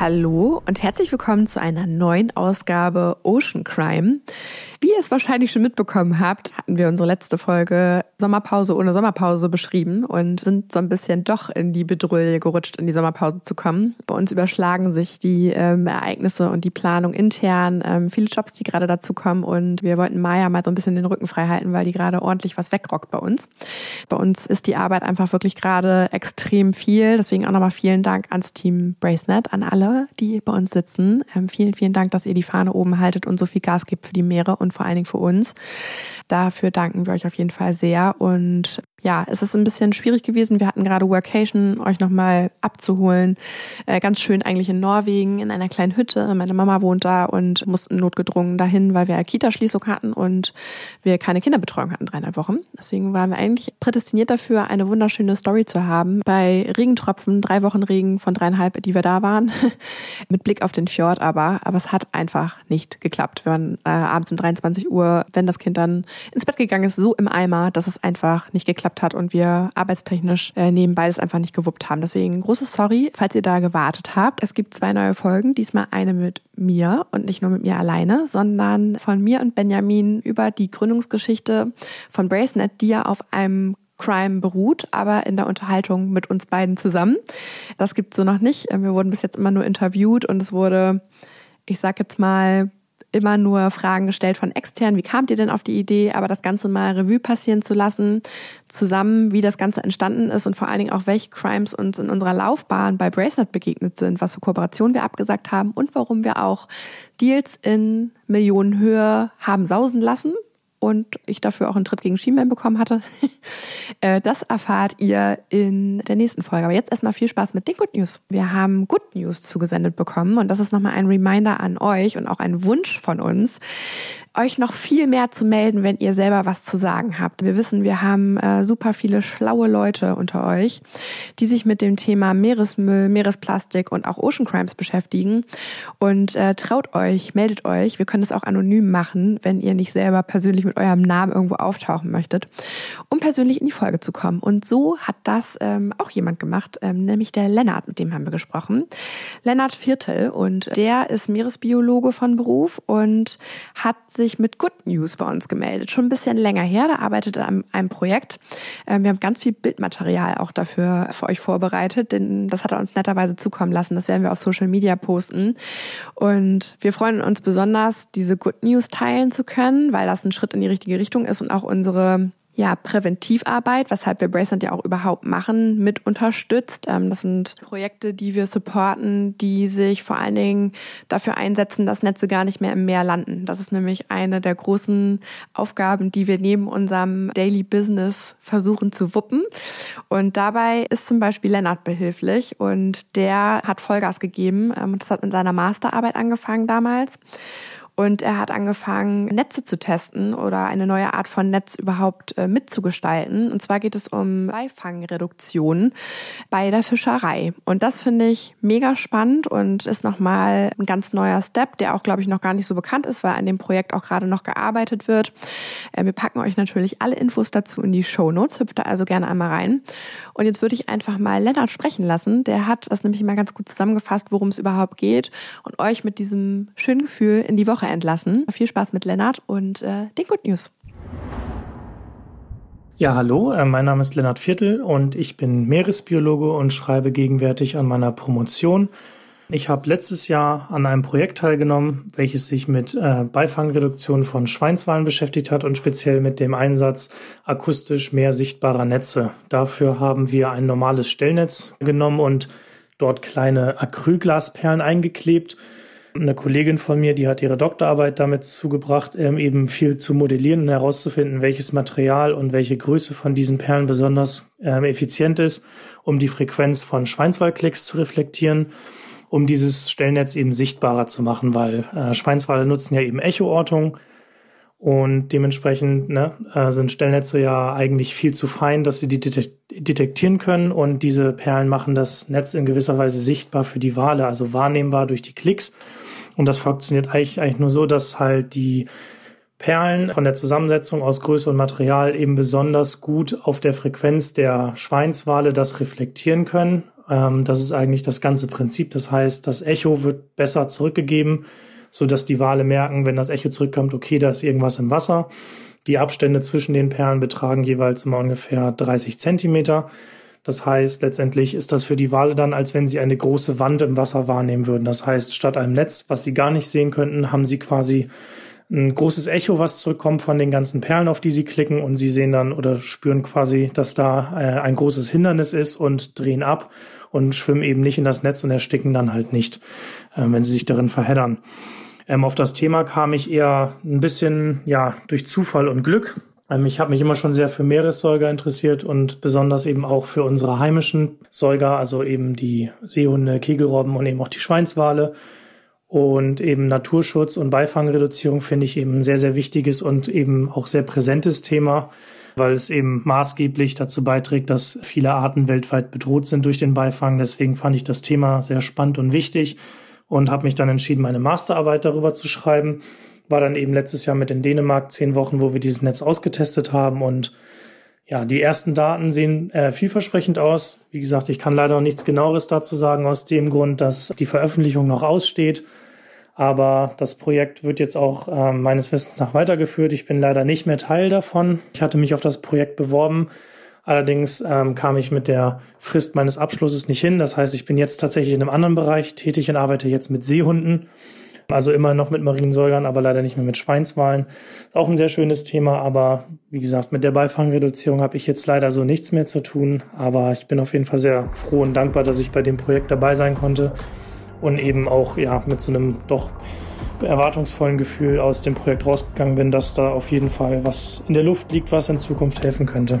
Hallo und herzlich willkommen zu einer neuen Ausgabe Ocean Crime. Wie ihr es wahrscheinlich schon mitbekommen habt, hatten wir unsere letzte Folge Sommerpause ohne Sommerpause beschrieben und sind so ein bisschen doch in die Bedrulle gerutscht, in die Sommerpause zu kommen. Bei uns überschlagen sich die ähm, Ereignisse und die Planung intern, ähm, viele Jobs, die gerade dazu kommen und wir wollten Maya mal so ein bisschen den Rücken frei halten, weil die gerade ordentlich was wegrockt bei uns. Bei uns ist die Arbeit einfach wirklich gerade extrem viel. Deswegen auch nochmal vielen Dank ans Team Bracenet, an alle, die bei uns sitzen. Ähm, vielen, vielen Dank, dass ihr die Fahne oben haltet und so viel Gas gibt für die Meere und und vor allen Dingen für uns. Dafür danken wir euch auf jeden Fall sehr. Und ja, es ist ein bisschen schwierig gewesen. Wir hatten gerade Workation, euch nochmal abzuholen. Äh, ganz schön eigentlich in Norwegen, in einer kleinen Hütte. Meine Mama wohnt da und mussten notgedrungen dahin, weil wir Kita-Schließung hatten und wir keine Kinderbetreuung hatten, dreieinhalb Wochen. Deswegen waren wir eigentlich prädestiniert dafür, eine wunderschöne Story zu haben. Bei Regentropfen, drei Wochen Regen von dreieinhalb, die wir da waren, mit Blick auf den Fjord aber. Aber es hat einfach nicht geklappt. Wir waren äh, abends um 23 Uhr, wenn das Kind dann ins Bett gegangen ist, so im Eimer, dass es einfach nicht geklappt hat und wir arbeitstechnisch äh, nebenbei das einfach nicht gewuppt haben. Deswegen großes Sorry, falls ihr da gewartet habt. Es gibt zwei neue Folgen, diesmal eine mit mir und nicht nur mit mir alleine, sondern von mir und Benjamin über die Gründungsgeschichte von Bracenet, die ja auf einem Crime beruht, aber in der Unterhaltung mit uns beiden zusammen. Das gibt's so noch nicht. Wir wurden bis jetzt immer nur interviewt und es wurde, ich sag jetzt mal, immer nur Fragen gestellt von extern. Wie kamt ihr denn auf die Idee? Aber das Ganze mal Revue passieren zu lassen, zusammen, wie das Ganze entstanden ist und vor allen Dingen auch, welche Crimes uns in unserer Laufbahn bei Bracelet begegnet sind, was für Kooperationen wir abgesagt haben und warum wir auch Deals in Millionenhöhe haben sausen lassen und ich dafür auch einen Tritt gegen Schienbein bekommen hatte. Äh, das erfahrt ihr in der nächsten Folge. Aber jetzt erstmal viel Spaß mit den Good News. Wir haben Good News zugesendet bekommen und das ist nochmal ein Reminder an euch und auch ein Wunsch von uns, euch noch viel mehr zu melden, wenn ihr selber was zu sagen habt. Wir wissen, wir haben äh, super viele schlaue Leute unter euch, die sich mit dem Thema Meeresmüll, Meeresplastik und auch Ocean Crimes beschäftigen. Und äh, traut euch, meldet euch. Wir können es auch anonym machen, wenn ihr nicht selber persönlich mit eurem Namen irgendwo auftauchen möchtet, um persönlich in die Folge zu kommen. Und so hat das ähm, auch jemand gemacht, ähm, nämlich der Lennart, mit dem haben wir gesprochen. Lennart Viertel und der ist Meeresbiologe von Beruf und hat sich mit Good News bei uns gemeldet. Schon ein bisschen länger her. Da arbeitet er an einem Projekt. Ähm, wir haben ganz viel Bildmaterial auch dafür für euch vorbereitet, denn das hat er uns netterweise zukommen lassen. Das werden wir auf Social Media posten. Und wir freuen uns besonders, diese Good News teilen zu können, weil das ein Schritt in die richtige Richtung ist und auch unsere ja, Präventivarbeit, weshalb wir Bracelet ja auch überhaupt machen, mit unterstützt. Ähm, das sind Projekte, die wir supporten, die sich vor allen Dingen dafür einsetzen, dass Netze gar nicht mehr im Meer landen. Das ist nämlich eine der großen Aufgaben, die wir neben unserem Daily Business versuchen zu wuppen. Und dabei ist zum Beispiel Lennart behilflich und der hat Vollgas gegeben. Ähm, das hat mit seiner Masterarbeit angefangen damals. Und er hat angefangen, Netze zu testen oder eine neue Art von Netz überhaupt äh, mitzugestalten. Und zwar geht es um Beifangreduktion bei der Fischerei. Und das finde ich mega spannend und ist nochmal ein ganz neuer Step, der auch, glaube ich, noch gar nicht so bekannt ist, weil an dem Projekt auch gerade noch gearbeitet wird. Äh, wir packen euch natürlich alle Infos dazu in die Show Notes. Hüpft da also gerne einmal rein. Und jetzt würde ich einfach mal Lennart sprechen lassen. Der hat das nämlich mal ganz gut zusammengefasst, worum es überhaupt geht und euch mit diesem schönen Gefühl in die Woche entlassen. Viel Spaß mit Lennart und äh, den Good News. Ja, hallo, äh, mein Name ist Lennart Viertel und ich bin Meeresbiologe und schreibe gegenwärtig an meiner Promotion. Ich habe letztes Jahr an einem Projekt teilgenommen, welches sich mit äh, Beifangreduktion von Schweinswalen beschäftigt hat und speziell mit dem Einsatz akustisch mehr sichtbarer Netze. Dafür haben wir ein normales Stellnetz genommen und dort kleine Acrylglasperlen eingeklebt eine Kollegin von mir, die hat ihre Doktorarbeit damit zugebracht, ähm, eben viel zu modellieren und herauszufinden, welches Material und welche Größe von diesen Perlen besonders ähm, effizient ist, um die Frequenz von Schweinswalklicks zu reflektieren, um dieses Stellnetz eben sichtbarer zu machen, weil äh, Schweinswale nutzen ja eben Echoortung und dementsprechend ne, äh, sind Stellnetze ja eigentlich viel zu fein, dass sie die detektieren können. Und diese Perlen machen das Netz in gewisser Weise sichtbar für die Wale, also wahrnehmbar durch die Klicks. Und das funktioniert eigentlich, eigentlich nur so, dass halt die Perlen von der Zusammensetzung aus Größe und Material eben besonders gut auf der Frequenz der Schweinswale das reflektieren können. Ähm, das ist eigentlich das ganze Prinzip. Das heißt, das Echo wird besser zurückgegeben, sodass die Wale merken, wenn das Echo zurückkommt, okay, da ist irgendwas im Wasser. Die Abstände zwischen den Perlen betragen jeweils immer ungefähr 30 Zentimeter. Das heißt, letztendlich ist das für die Wale dann, als wenn sie eine große Wand im Wasser wahrnehmen würden. Das heißt, statt einem Netz, was sie gar nicht sehen könnten, haben sie quasi ein großes Echo, was zurückkommt von den ganzen Perlen, auf die sie klicken und sie sehen dann oder spüren quasi, dass da äh, ein großes Hindernis ist und drehen ab und schwimmen eben nicht in das Netz und ersticken dann halt nicht, äh, wenn sie sich darin verheddern. Ähm, auf das Thema kam ich eher ein bisschen ja durch Zufall und Glück. Ähm, ich habe mich immer schon sehr für Meeressäuger interessiert und besonders eben auch für unsere heimischen Säuger, also eben die Seehunde, Kegelrobben und eben auch die Schweinswale. Und eben Naturschutz und Beifangreduzierung finde ich eben ein sehr, sehr wichtiges und eben auch sehr präsentes Thema, weil es eben maßgeblich dazu beiträgt, dass viele Arten weltweit bedroht sind durch den Beifang. Deswegen fand ich das Thema sehr spannend und wichtig und habe mich dann entschieden, meine Masterarbeit darüber zu schreiben war dann eben letztes Jahr mit in Dänemark zehn Wochen, wo wir dieses Netz ausgetestet haben und ja, die ersten Daten sehen äh, vielversprechend aus. Wie gesagt, ich kann leider noch nichts genaueres dazu sagen, aus dem Grund, dass die Veröffentlichung noch aussteht. Aber das Projekt wird jetzt auch äh, meines Wissens nach weitergeführt. Ich bin leider nicht mehr Teil davon. Ich hatte mich auf das Projekt beworben. Allerdings ähm, kam ich mit der Frist meines Abschlusses nicht hin. Das heißt, ich bin jetzt tatsächlich in einem anderen Bereich tätig und arbeite jetzt mit Seehunden. Also immer noch mit Mariensäugern, aber leider nicht mehr mit Schweinswalen. Auch ein sehr schönes Thema, aber wie gesagt, mit der Beifangreduzierung habe ich jetzt leider so nichts mehr zu tun. Aber ich bin auf jeden Fall sehr froh und dankbar, dass ich bei dem Projekt dabei sein konnte und eben auch ja mit so einem doch erwartungsvollen Gefühl aus dem Projekt rausgegangen bin, dass da auf jeden Fall was in der Luft liegt, was in Zukunft helfen könnte.